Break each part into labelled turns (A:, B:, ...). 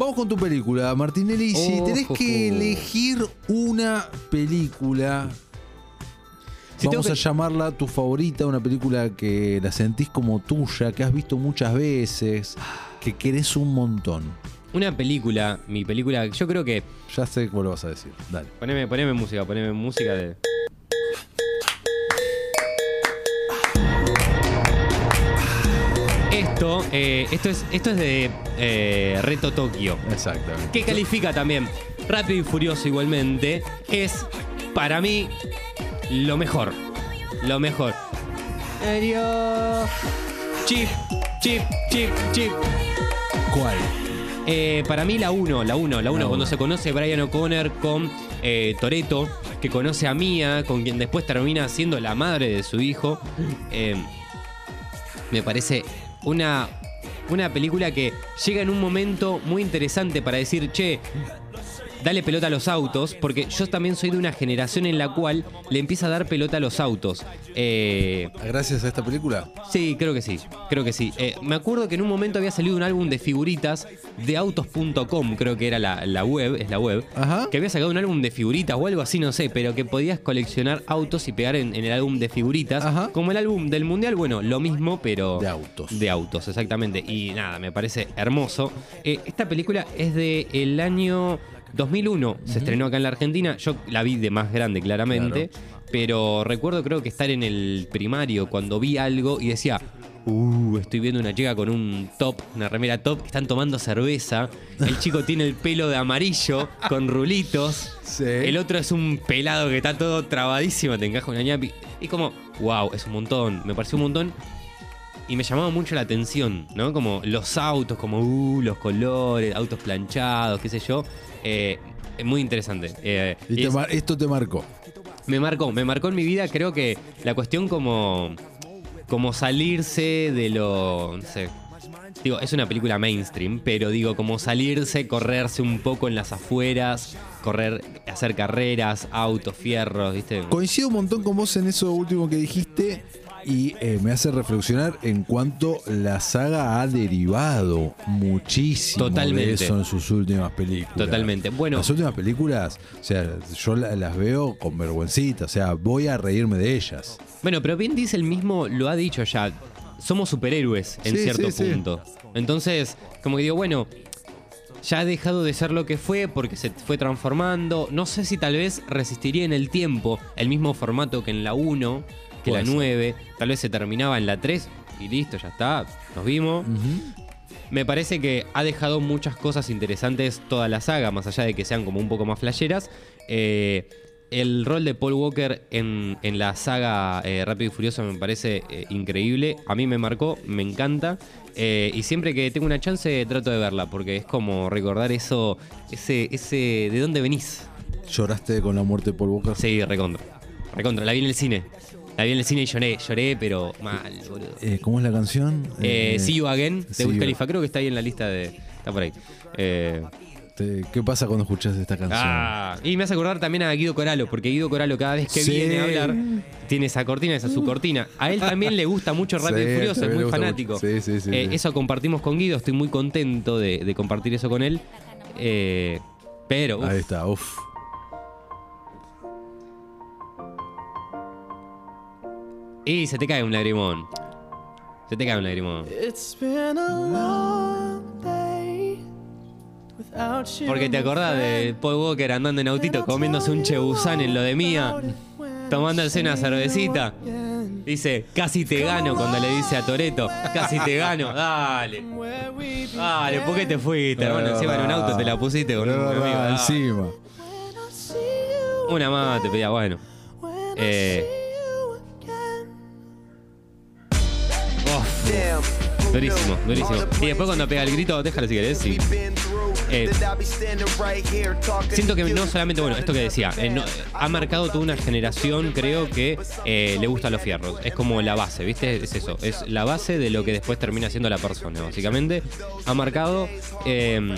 A: Vamos con tu película, Martinelli. Si
B: Oh,
A: tenés que
B: jo.
A: elegir una película,
B: Si
A: vamos a llamarla tu favorita, una película que la sentís como tuya, que has visto muchas veces, que querés un montón.
B: Una película, mi película, yo creo que.
A: Ya sé cuál vas a decir. Dale.
B: Poneme, poneme música, poneme música de. Esto, eh, esto, es, esto es de eh, Reto Tokio.
A: Exactamente.
B: que califica también Rápido y Furioso igualmente, es para mí lo mejor. Lo mejor. Adiós. Chip, chip, chip, chip.
A: ¿Cuál?
B: Eh, para mí la 1, la 1, la 1,
A: La
B: cuando
A: uno.
B: se conoce Brian O'Connor con eh, Toreto, que conoce a Mia, con quien después termina siendo la madre de su hijo. Eh, me parece una, una película que llega en un momento muy interesante para decir, che, dale pelota a los autos, porque yo también soy de una generación en la cual le empieza a dar pelota a los autos. Eh,
A: Gracias a esta película.
B: Sí, creo que sí, creo que sí. Eh, me acuerdo que en un momento había salido un álbum de figuritas de autos.com, creo que era la, la web, es la web,
A: Ajá.
B: que había sacado un álbum de figuritas o algo así, no sé, pero que podías coleccionar autos y pegar en, en el álbum de figuritas.
A: Ajá.
B: Como el álbum del Mundial, bueno, lo mismo, pero...
A: De autos.
B: De autos, exactamente. Y nada, me parece hermoso. Eh, esta película es de el año 2001, se estrenó acá en la Argentina. Yo la vi de más grande, claramente. Pero recuerdo, creo que estar en el primario cuando vi algo y decía. Uh, estoy viendo una chica con un top, una remera top, están tomando cerveza. El chico tiene el pelo de amarillo con rulitos.
A: Sí.
B: El otro es un pelado que está todo trabadísimo, te encaja una ñapi. Y como, wow, es un montón. Me pareció un montón y me llamaba mucho la atención, ¿no? Como los autos, como uh, los colores, autos planchados, qué sé yo. Eh, muy interesante. Eh,
A: Y te esto te marcó.
B: me marcó, me marcó en mi vida, creo que la cuestión como, como salirse de lo, no sé, digo, es una película mainstream, pero digo, como salirse, correrse un poco en las afueras, correr, hacer carreras, autos, fierros, ¿viste?
A: Coincido un montón con vos en eso último que dijiste y eh, me hace reflexionar en cuanto la saga ha derivado muchísimo
B: Totalmente.
A: de eso en sus últimas películas.
B: Totalmente. Bueno,
A: Las últimas películas, o sea, yo la- las veo con vergüencita, o sea, voy a reírme de ellas.
B: Bueno, pero Vin Diesel mismo lo ha dicho ya. Somos superhéroes en
A: Sí,
B: cierto
A: sí, sí.
B: punto. Entonces, como que digo, bueno, ya ha dejado de ser lo que fue porque se fue transformando. No sé si tal vez resistiría en el tiempo el mismo formato que en la 1, que la
A: ser.
B: 9. Tal vez se terminaba en la 3 y listo, ya está. Nos vimos. Me parece que ha dejado muchas cosas interesantes toda la saga, más allá de que sean como un poco más flasheras. Eh, el rol de Paul Walker en, en la saga eh, Rápido y Furioso me parece eh, increíble. A mí me marcó, me encanta. Eh, y siempre que tengo una chance trato de verla, porque es como recordar eso, ese, ese, ¿de dónde venís?
A: ¿Lloraste con la muerte de Paul Walker?
B: Sí, recontra. Recontra, la vi en el cine. La vi en el cine y lloré, lloré, pero mal, boludo.
A: Eh, ¿Cómo es la canción?
B: Eh, See You Again de Wiz Khalifa, creo que está ahí en la lista de. Está por ahí. Eh,
A: ¿Qué pasa cuando escuchas esta canción?
B: ah, y me hace acordar también a Guido Coralo, porque Guido Coralo cada vez que
A: Sí.
B: viene a hablar tiene esa cortina, esa es su cortina. A él también le gusta mucho Rápido
A: Sí,
B: y Furioso, es muy fanático.
A: Sí, sí, sí,
B: Eh. Eso compartimos con Guido, estoy muy contento de, de compartir eso con él. Eh, pero, uf,
A: Ahí está, uff.
B: Y se te cae un lagrimón. Se te cae un lagrimón.
C: It's been a long day without you.
B: Porque te acordás de Paul Walker andando en autito comiéndose un chebusán en lo de mía, tomándose una cervecita. Dice, casi te gano cuando le dice a Toreto, casi te gano, dale. Dale, ¿por qué te fuiste, hermano? Encima en un auto te la pusiste con un amigo. dale.
A: encima.
B: Una más te pedía, bueno. Eh, durísimo, durísimo. Y después cuando pega el grito, déjalo si querés. sí. Eh, Siento que no solamente, bueno, esto que decía, eh, ha marcado toda una generación, creo que eh, le gustan los fierros. Es como la base, ¿viste? Es eso, es la base de lo que después termina siendo la persona, básicamente. Ha marcado. eh,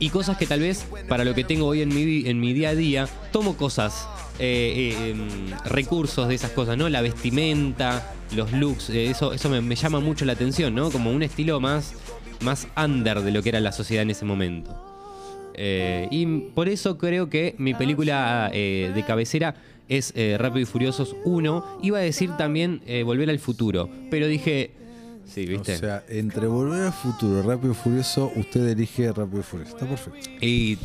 B: y cosas que tal vez para lo que tengo hoy en mi, en mi día a día, tomo cosas, em, recursos de esas cosas, ¿no? La vestimenta, los looks, eh, eso, eso me, llama mucho la atención, ¿no? Como un estilo más, más under de lo que era la sociedad en ese momento. Eh, y por eso creo que mi película eh, de cabecera es eh, Rápido y Furiosos 1. Iba a decir también eh, Volver al Futuro, pero dije, sí, ¿viste?
A: O sea, entre Volver al Futuro, Rápido y Furioso, usted elige Rápido y Furioso. Está perfecto.
B: y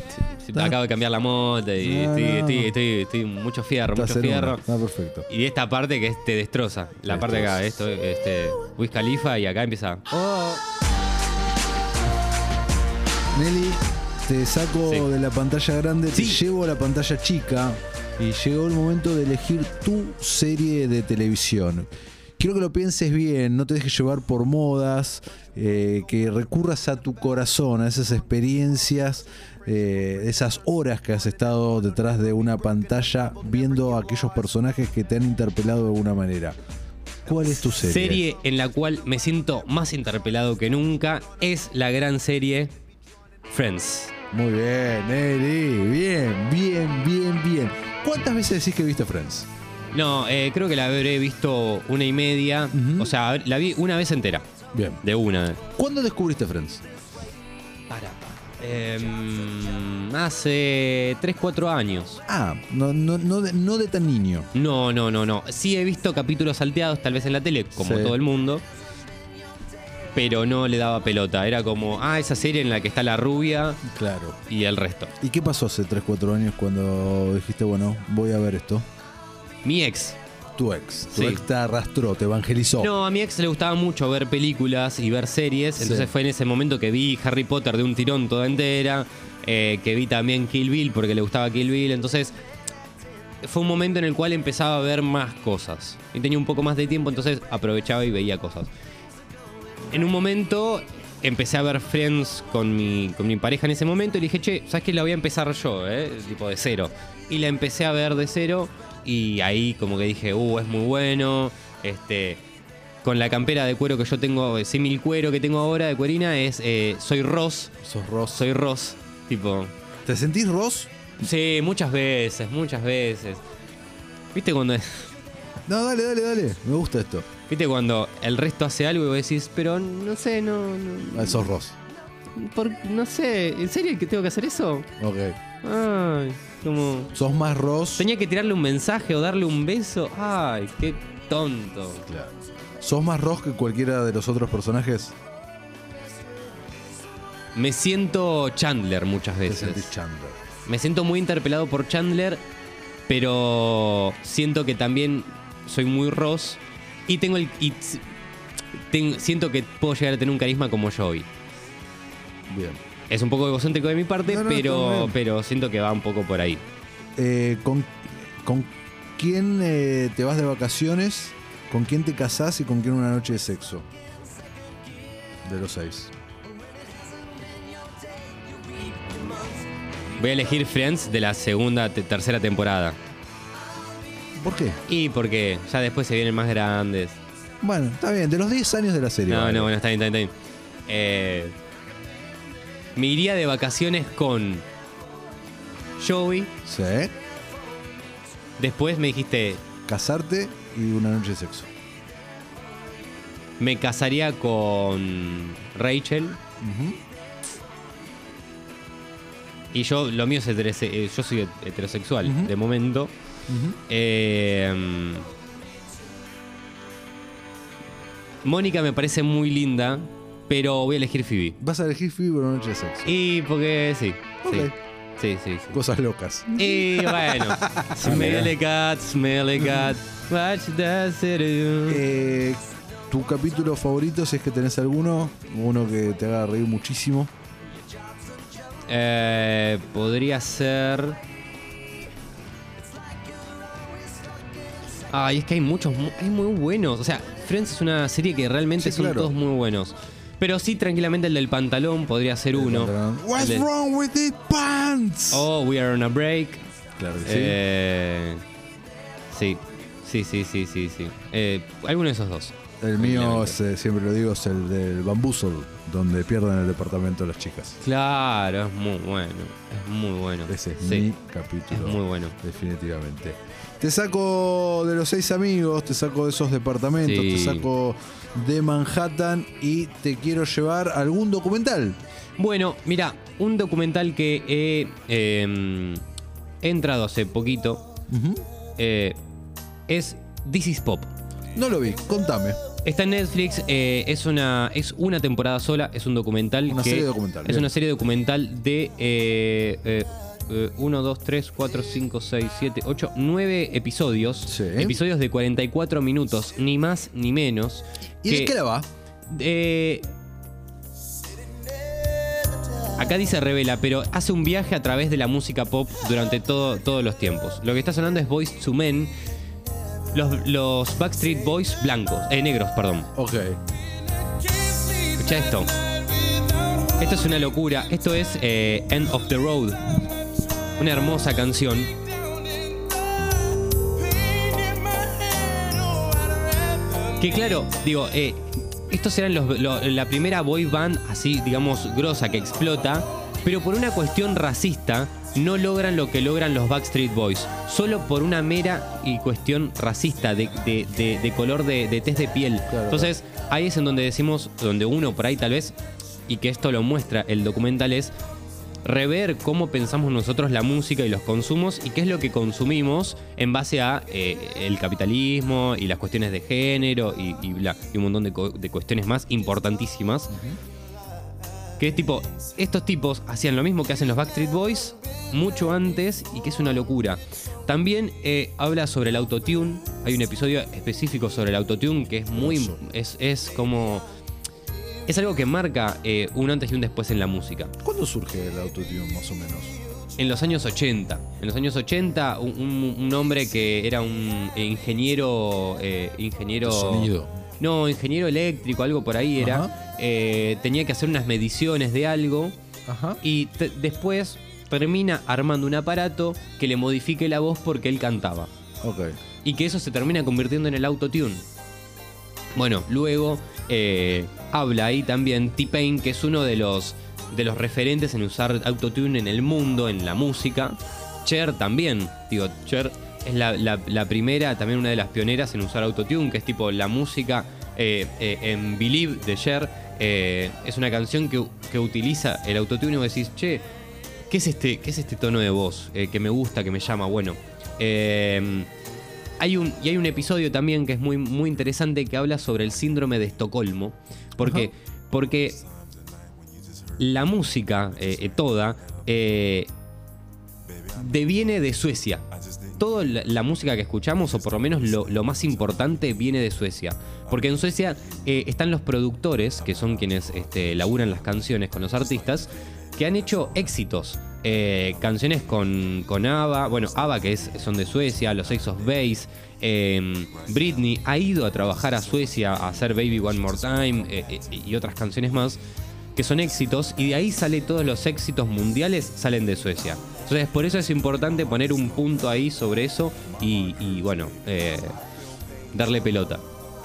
B: acabo de cambiar la moto y
A: No,
B: estoy,
A: no.
B: estoy, estoy, estoy mucho fierro,
A: Estás
B: mucho fierro.
A: Está perfecto.
B: Y esta parte que es- te destroza. La
A: Te
B: parte de acá, esto, este, Wiz Khalifa y acá empieza. Oh.
A: Nelly, te saco
B: Sí.
A: de la pantalla grande,
B: Sí.
A: te llevo a la pantalla chica y llegó el momento de elegir tu serie de televisión. Quiero que lo pienses bien, no te dejes llevar por modas, eh, que recurras a tu corazón, a esas experiencias, eh, esas horas que has estado detrás de una pantalla viendo a aquellos personajes que te han interpelado de alguna manera. ¿Cuál es tu serie?
B: Serie en la cual me siento más interpelado que nunca es la gran serie Friends.
A: Muy bien, Nelly, bien, bien, bien, bien. ¿Cuántas veces decís que viste Friends?
B: No, eh, creo que la habré visto una y media.
A: Ujú.
B: O sea, la vi una vez entera.
A: Bien.
B: De una.
A: ¿Cuándo descubriste Friends?
B: Para. Em, hace 3, 4 años.
A: Ah, no, no, no, de, no de tan niño.
B: No, no, no, no. Sí he visto capítulos salteados, tal vez en la tele, como
A: Sí.
B: todo el mundo. Pero no le daba pelota. Era como, ah, esa serie en la que está la rubia
A: Claro.
B: y el resto.
A: ¿Y qué pasó hace 3, 4 años cuando dijiste, bueno, voy a ver esto?
B: Mi ex.
A: Tu ex. Tu
B: Sí.
A: ex te arrastró, te evangelizó.
B: No, a mi ex le gustaba mucho ver películas y ver series.
A: Sí.
B: Entonces fue en ese momento que vi Harry Potter de un tirón toda entera. eh, que vi también Kill Bill porque le gustaba Kill Bill. Entonces fue un momento en el cual empezaba a ver más cosas. Y tenía un poco más de tiempo, entonces aprovechaba y veía cosas. En un momento empecé a ver Friends con mi, con mi pareja en ese momento y le dije, che, ¿sabes qué? La voy a empezar yo, ¿eh? Tipo de cero. Y la empecé a ver de cero y ahí como que dije, uh, es muy bueno. Este, con la campera de cuero que yo tengo, eh, símil cuero que tengo ahora de cuerina, es eh, Soy Ross.
A: Sos Ross.
B: Soy Ross. Tipo,
A: ¿Te sentís Ross?
B: sí, muchas veces, muchas veces. ¿Viste cuando,
A: No, dale, dale, dale. Me gusta esto.
B: ¿Viste cuando el resto hace algo y vos decís, pero no sé, no... no
A: Ah, sos Ross.
B: Por- no sé, ¿en serio que tengo que hacer eso?
A: Ok.
B: Ay, como...
A: Sos más Ross.
B: Tenía que tirarle un mensaje o darle un beso. Ay, qué tonto.
A: Claro. ¿Sos más Ross que cualquiera de los otros personajes?
B: Me siento Chandler muchas veces.
A: Chandler.
B: Me siento muy interpelado por Chandler, pero siento que también soy muy Ross y tengo el y ten- siento que puedo llegar a tener un carisma como Joey.
A: Bien.
B: Es un poco egocéntrico de mi parte,
A: No, no,
B: pero pero siento que va un poco por ahí.
A: Eh, ¿con, con quién eh, te vas de vacaciones? ¿Con quién te casás y con quién una noche de sexo? De los seis.
B: Voy a elegir Friends de la segunda, te- tercera temporada.
A: ¿Por qué?
B: Y porque ya después se vienen más grandes.
A: Bueno, está bien, de los 10 años de la serie.
B: No,
A: vale.
B: no, bueno, está bien, está bien. Está bien. Eh, me iría de vacaciones con Joey.
A: Sí.
B: Después me dijiste,
A: Casarte y una noche de sexo.
B: me casaría con Rachel.
A: Ujú.
B: Y yo, lo mío es heterose- eh, yo soy heterosexual
A: Ujú.
B: de momento. Eh, Mónica me parece muy linda, pero voy a elegir Phoebe.
A: Vas a elegir Phoebe por una noche de sexo.
B: Y porque sí, sí. Sí, sí, sí.
A: Cosas locas.
B: Y bueno, smelly cat, smelly cat, what does it do?
A: Eh, ¿Tu capítulo favorito, si es que tenés alguno? Uno que te haga reír muchísimo.
B: Eh, podría ser. Ay, es que hay muchos, mu- hay muy buenos. O sea, Friends es una serie que realmente
A: Sí,
B: son
A: claro.
B: todos muy buenos. Pero sí, tranquilamente el del pantalón podría ser uno.
A: What's
B: El de-
A: wrong with these pants?
B: Oh, We Are on a Break.
A: claro que sí.
B: Eh, sí, sí, sí, sí, sí, sí. Eh, alguno de esos dos.
A: el mío, es, eh, siempre lo digo, es el del Bamboozle, donde pierden el departamento las chicas.
B: Claro, es muy bueno. Es muy bueno.
A: Ese es
B: Sí,
A: mi capítulo.
B: es muy bueno.
A: Definitivamente. Te saco de los seis amigos, te saco de esos departamentos,
B: Sí.
A: te saco de Manhattan y te quiero llevar algún documental.
B: Bueno, mira, un documental que he, eh, he entrado hace poquito eh, es This is Pop.
A: No lo vi, contame.
B: Está en Netflix, eh, es, una, es una temporada sola, es un documental.
A: Una
B: que
A: serie documental,
B: Es
A: bien.
B: una serie documental de 1, 2, 3, 4, 5, 6, 7, 8, 9 episodios.
A: Sí.
B: Episodios de 44 minutos, ni más ni menos.
A: ¿Y de qué la va?
B: Eh, acá dice revela, pero hace un viaje a través de la música pop durante todo, todos los tiempos. Lo que está sonando es Boys to Men. Los, los Backstreet Boys blancos, eh, negros, perdón.
A: Ok.
B: Escucha esto. Esto es una locura. Esto es eh, End of the Road. Una hermosa canción. Que claro, digo, eh, estos eran los- lo- la primera boy band así, digamos, grosa que explota, pero por una cuestión racista no logran lo que logran los Backstreet Boys. Solo por una mera y cuestión racista de, de- de- de color de, tez de piel.
A: Claro,
B: Entonces, ahí es en donde decimos, donde uno por ahí tal vez, y que esto lo muestra el documental, es rever cómo pensamos nosotros la música y los consumos y qué es lo que consumimos en base a eh, el capitalismo y las cuestiones de género y, y bla, y un montón de cuestiones más importantísimas. Que es tipo, estos tipos hacían lo mismo que hacen los Backstreet Boys mucho antes y que es una locura. También eh, habla sobre el autotune. Hay un episodio específico sobre el autotune que es muy. Es, es como. Es algo que marca eh, un antes y un después en la música.
A: ¿Cuándo surge el autotune, más o menos?
B: En los años 80. En los años 80, un, un- un hombre que era un ingeniero. eh, ingeniero.
A: Sonido.
B: No, ingeniero eléctrico, algo por ahí era.
A: Ajá.
B: eh, tenía que hacer unas mediciones de algo.
A: Ajá.
B: Y te- después termina armando un aparato que le modifique la voz porque él cantaba.
A: Ok.
B: Y que eso se termina convirtiendo en el autotune. Bueno, luego eh, habla ahí también T-Pain, que es uno de los, de los referentes en usar autotune en el mundo, en la música. Cher también, digo, Cher es la, la- primera, también una de las pioneras en usar autotune, que es tipo la música eh, eh, en Believe de Cher. es una canción que, que utiliza el autotune y vos decís, che, ¿qué es este, qué es este tono de voz que me gusta, que me llama? Bueno, hay un, y hay un episodio también que es muy, muy interesante que habla sobre el síndrome de Estocolmo. Porque, porque la música eh, eh, toda eh, deviene de Suecia. Toda la, la música que escuchamos, o por lo menos lo, lo más importante, viene de Suecia. Porque en Suecia eh, están los productores, que son quienes este, laburan las canciones con los artistas, que han hecho éxitos. Eh, canciones con, con ABBA, bueno, ABBA que es, son de Suecia, los of Base, eh, Britney ha ido a trabajar a Suecia a hacer Baby One More Time eh, eh, y otras canciones más que son éxitos y de ahí sale todos los éxitos mundiales salen de Suecia. Entonces por eso es importante poner un punto ahí sobre eso y, y, bueno, darle pelota.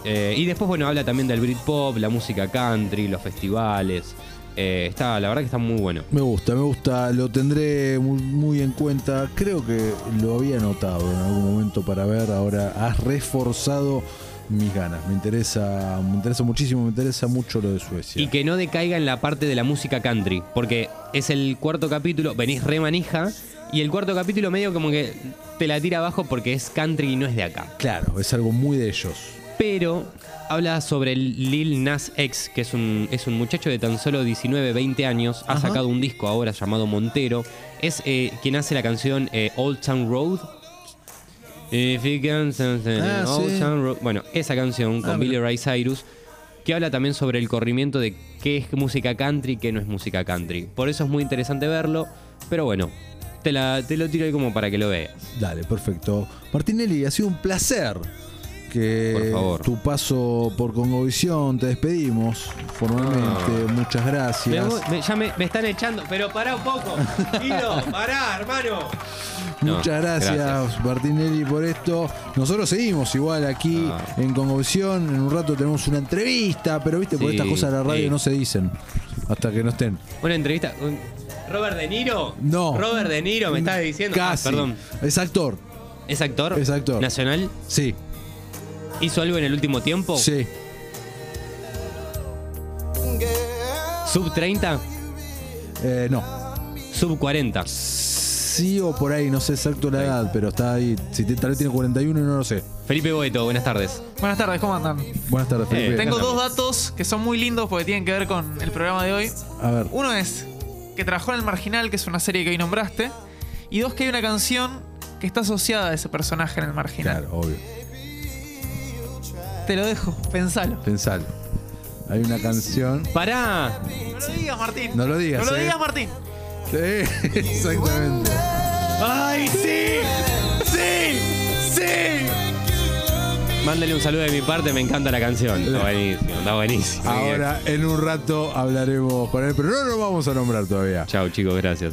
B: Y después bueno, habla también del Britpop, la música country, los festivales. Eh, está, la verdad que está muy bueno.
A: Me gusta, me gusta, lo tendré muy, muy en cuenta. Creo que lo había notado en algún momento para ver. Ahora has reforzado mis ganas. Me interesa, me interesa muchísimo, me interesa mucho lo de Suecia.
B: Y que no decaiga en la parte de la música country, porque es el cuarto capítulo, venís re manija, y el cuarto capítulo medio como que te la tira abajo porque es country y no es de acá.
A: Claro, es algo muy de ellos.
B: Pero habla sobre Lil Nas X, que es un, es un muchacho de tan solo 19, 20 años, ha
A: Ajá.
B: sacado un disco ahora llamado Montero, es eh, quien hace la canción eh, Old Town Road.
A: Ah,
B: Old
A: sí.
B: Town Road. Bueno, esa canción con
A: Ah,
B: Billy
A: mira.
B: Ray Cyrus, que habla también sobre el corrimiento de qué es música country y qué no es música country. Por eso es muy interesante verlo, pero bueno, te, la, te lo tiro ahí como para que lo veas.
A: Dale, perfecto. Martinelli, ha sido un placer que
B: Por
A: tu paso por Congovisión, te despedimos formalmente. Muchas
B: Me-
A: gracias.
B: me- ya me, me están echando, pero pará un poco. Guido, pará, hermano. No,
A: Muchas gracias,
B: gracias.
A: Martinelli, por esto. Nosotros seguimos igual aquí
B: Ah.
A: en Congovisión. En un rato tenemos una entrevista, pero viste, por
B: Sí,
A: estas cosas de la radio
B: sí.
A: no se dicen hasta que no estén.
B: Una entrevista. un- ¿Robert De Niro?
A: No.
B: Robert De Niro me estás diciendo. Ah,
A: Casi.
B: perdón.
A: Es actor.
B: ¿Es actor?
A: Es actor.
B: ¿Nacional?
A: Sí,
B: ¿Hizo algo en el último tiempo?
A: sí.
B: ¿Sub 30?
A: Eh, no.
B: ¿Sub 40?
A: Sí o por ahí, no sé exacto la edad, pero está ahí. Si te- tal vez tiene 41 y no lo sé.
B: Felipe Boeto, buenas tardes.
D: Buenas tardes, ¿cómo andan?
A: Buenas tardes, Felipe.
B: Eh,
D: Tengo dos datos que son muy lindos porque tienen que ver con el programa de hoy.
A: A ver.
D: Uno es que trabajó en El Marginal, que es una serie que hoy nombraste. Y dos, que hay una canción que está asociada a ese personaje en El Marginal.
A: Claro, obvio.
D: Te lo dejo, pensalo.
A: Pensalo. Hay una canción.
B: Pará.
D: No lo digas, Martín.
A: No lo digas,
D: No lo
A: eh.
D: digas, Martín.
A: Sí, exactamente.
B: ¡Ay, sí! ¡Sí! ¡Sí! Mándale un saludo de mi parte, me encanta la canción. Está buenísimo, está buenísimo.
A: Ahora, en un rato hablaremos con él, pero no lo vamos a nombrar todavía.
B: Chao, chicos, gracias.